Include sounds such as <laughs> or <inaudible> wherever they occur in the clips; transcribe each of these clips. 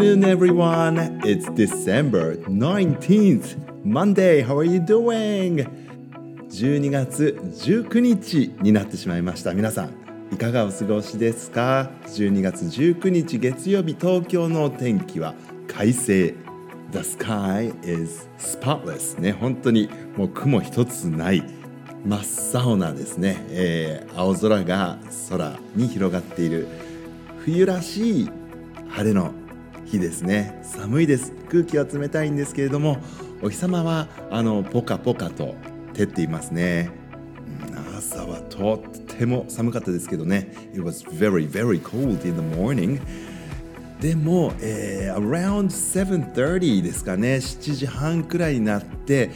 afternoon, everyone. It's December 19th, Monday. How are you doing? 12月19日になってしまいました。皆さん、いかがお過ごしですか ?12 月19日月曜日、東京の天気は快晴。The sky is spotless ね、本当にもう雲一つない真っ青なですね、えー、青空が空に広がっている冬らしい晴れの日ですね。寒いです。空気は冷たいんですけれどもお日様はあのポカポカと照っていますね。朝はとっても寒かったですけどね。It was very very cold in the morning. でも、えー、around 7.30ですかね。7時半くらいになって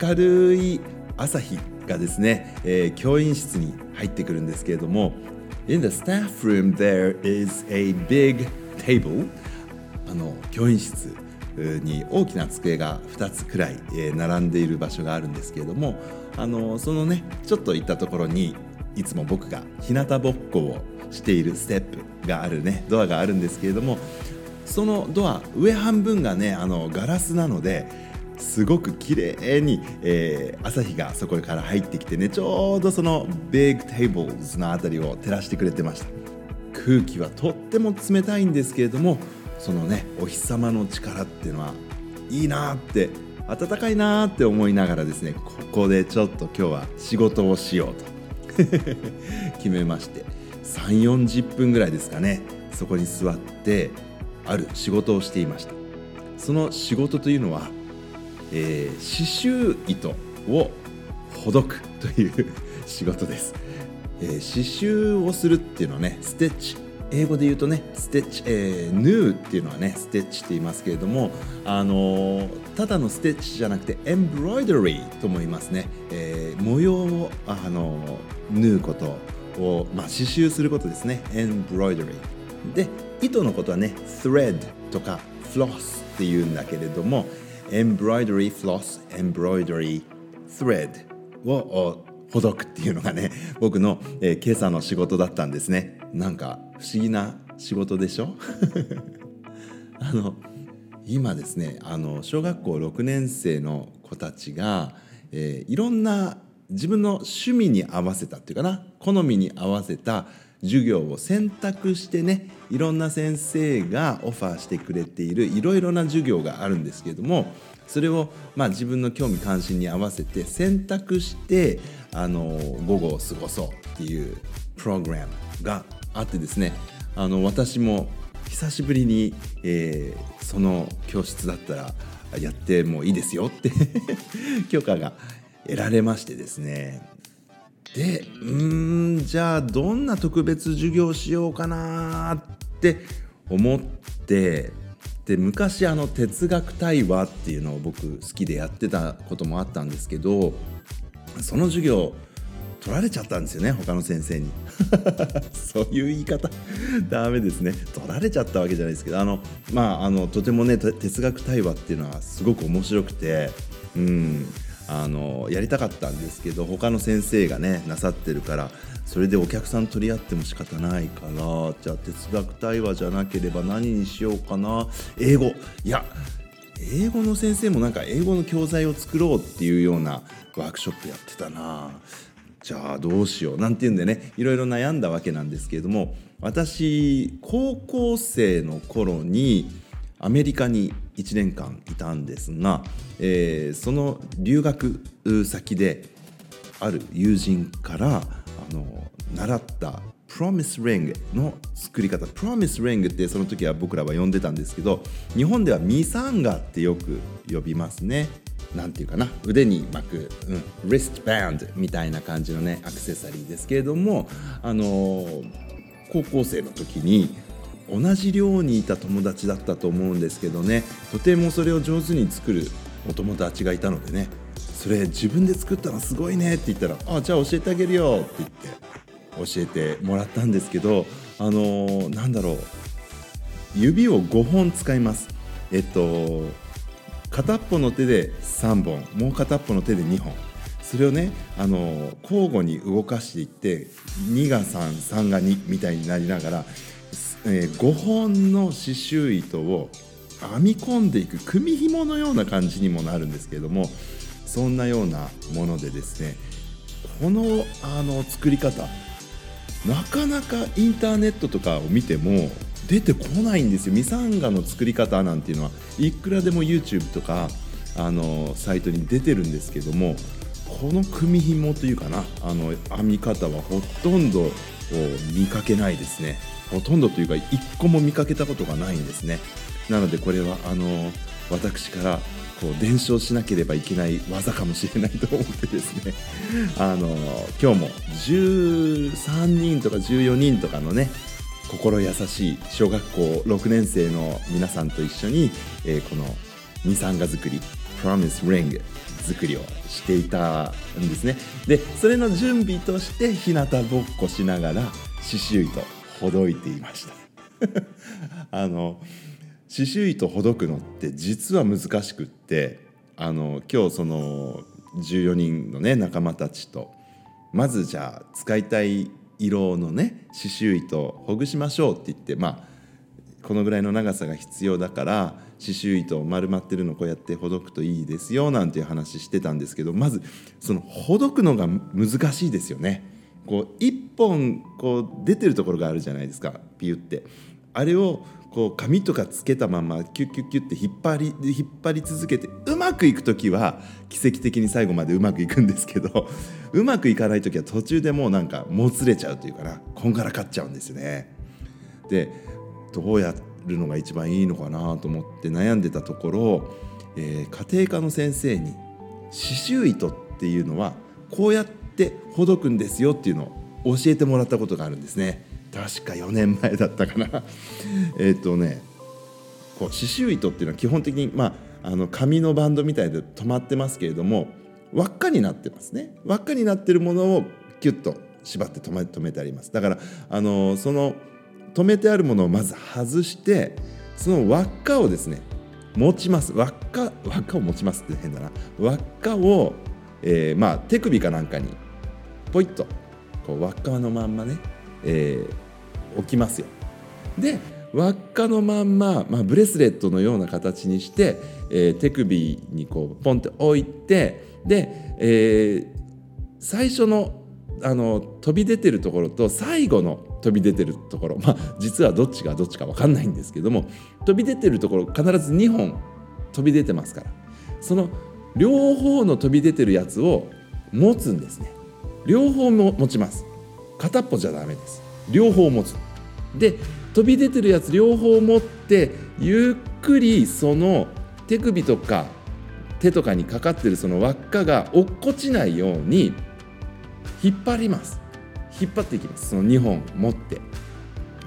明るい朝日がですね、えー、教員室に入ってくるんですけれども In the staff room there is a big table あの教員室に大きな机が2つくらい、並んでいる場所があるんですけれどもあのそのねちょっと行ったところにいつも僕が日向ぼっこをしているステップがあるねドアがあるんですけれどもそのドア上半分がねあのガラスなのですごく綺麗に、えー、朝日がそこから入ってきてねちょうどそのビッグテーブルズの辺りを照らしてくれてました。空気はとっても冷たいんですけれどもそのねお日様の力っていうのはいいなって暖かいなって思いながらですねここでちょっと今日は仕事をしようと。<laughs> 決めまして3 4 0分ぐらいですかね。そこに座ってある仕事をしていました。その仕事というのはえー、刺繍糸をほどくという <laughs> 仕事です、えー、刺繍をするっていうのはねステッチ。英語で言うとねステッチ、えー、ヌーっていうのはねステッチって言いますけれどもあのー、ただのステッチじゃなくてエンブロイドリーとも言いますね、えー、模様をあの縫うことを、まあ、刺繍することですね。エンブロイドリーで糸のことはね thread とか floss っていうんだけれども embroidery floss embroidery thread をほどくっていうのがね僕の、えー、今朝の仕事だったんですね。なんか不思議な仕事でしょ？<laughs> あの今ですねあの小学校6年生の子たちが、えー、いろんな自分の趣味に合わせたっていうかな好みに合わせた授業を選択してねいろんな先生がオファーしてくれているいろいろな授業があるんですけれどもそれをまあ自分の興味関心に合わせて選択してあの午後を過ごそうっていうプログラムがあってですねあの私も久しぶりに、えー、その教室だったらやってもいいですよって <laughs> 許可が得られましてですね。でうんじゃあどんな特別授業しようかなって思ってで昔あの哲学対話っていうのを僕好きでやってたこともあったんですけどその授業取られちゃったんですよね他の先生に。<laughs> そういう言い方ダメですね。取られちゃったわけじゃないですけどあのまああのとてもね哲学対話っていうのはすごく面白くてうん。あのやりたかったんですけど他の先生がねなさってるからそれでお客さん取り合っても仕方ないからじゃあ哲学対話じゃなければ何にしようかな。英語。いや英語の先生もなんか英語の教材を作ろうっていうようなワークショップやってたな。じゃあどうしようなんていうんでねいろいろ悩んだわけなんですけれども私高校生の頃にアメリカに1年間いたんですが、えー、その留学先である友人からあの習ったプロミスリングの作り方プロミスリングってその時は僕らは呼んでたんですけど日本ではミサンガってよく呼びますね。なんていうかな腕に巻く、うん、リストバンドみたいな感じのねアクセサリーですけれどもあの高校生の時に同じ寮にいた友達だったと思うんですけどねとてもそれを上手に作るお友達がいたのでねそれ自分で作ったのすごいねって言ったら「あじゃあ教えてあげるよ」って言って教えてもらったんですけどあのー、なんだろう指を5本使います。えっと片っぽの手で3本もう片っぽの手で2本。それをねあの交互に動かしていって2が33が2みたいになりながらえー、5本の刺繍糸を編み込んでいく組紐のような感じにもなるんですけれどもそんなようなものでですねこのあの作り方なかなかインターネットとかを見ても出てこないんですよ。ミサンガの作り方なんていうのはいくらでも YouTube とかあのサイトに出てるんですけどもこの組紐というかなあの編み方はほとんど見かけないですね。ほとんどというか1個も見かけたことがないんですね。なのでこれはあの私からこう伝承しなければいけない技かもしれないと思ってですね。あの今日も13人とか14人とかのね心優しい小学校6年生の皆さんと一緒に、えー、このミサンガ作り Promise Ring 作りをしていたんですね。でそれの準備として日向ぼっこしながら刺繍糸ほどいていました。<laughs> あの刺繍糸ほどくのって実は難しくってあの今日その14人のね仲間たちとまずじゃあ使いたい色のね刺繍糸をほぐしましょうって言ってまあこのぐらいの長さが必要だから刺繍糸を丸まってるのこうやってほどくといいですよなんていう話してたんですけどまずそのほどくのが難しいですよね。こう1本こう出てるところがあるじゃないですかピュってあれをこう紙とかつけたままキュッキュッキュッって引っ張り引っ張り続けてうまくいく時は奇跡的に最後までうまくいくんですけど <laughs> うまくいかない時は途中でもうなんかもつれちゃうというかなこんがらかっちゃうんですよね。でどうやるのが一番いいのかなと思って悩んでたところ、えー、家庭科の先生に刺繍糸っていうのはこうやってほどくんですよっていうのを教えてもらったことがあるんですね。確か4年前だったかな。<laughs> えっとねこう刺繍糸っていうのは基本的に、まあ、あの紙のバンドみたいで止まってますけれども輪っかになってますね。輪っかになってるものをキュッと縛って止め止めてあります。だからあのその止めてあるものをまず外してその輪っかをですね持ちます。輪っか輪っかを持ちますって変だな。輪っかを、えー、まあ手首かなんかにポイッとこう輪っかのまんまねえー、置きますよ。で輪っかのまんま、まあ、ブレスレットのような形にして、えー、手首にこうポンって置いてで、えー、最初のあの飛び出てるところと最後の飛び出てるところ、まあ、実はどっちがどっちか分かんないんですけども飛び出てるところ必ず2本飛び出てますから。その両方の飛び出てるやつを持つんですね。両方も持ちます。片っぽじゃダメです。両方持つ。で飛び出てるやつ両方持ってゆっくりその手首とか手とかにかかってるその輪っかが落っこちないように引っ張ります。引っ張っていきます。その2本持って。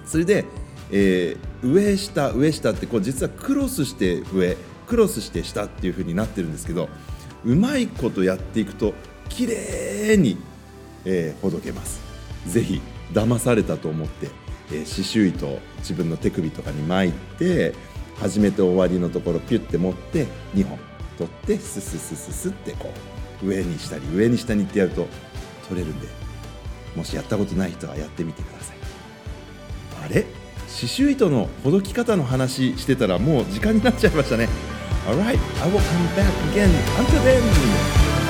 それで、えー、上下上下ってこう実はクロスして上クロスして下っていう風になってるんですけどうまいことやっていくと綺麗に、えー、ほどけます。ぜひ騙されたと思って、えー、刺繍糸を自分の手首とかに巻いて初めて終わりのところピュッて持って2本取ってスススススってこう上にしたり上に下にってやると取れるんでもしやったことない人はやってみてくださいあれ？刺繍糸のほどき方の話してたらもう時間になっちゃいましたね Alright, I will come back again. Until then,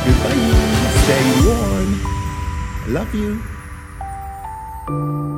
goodbye. Stay warm. Love you. Thank you.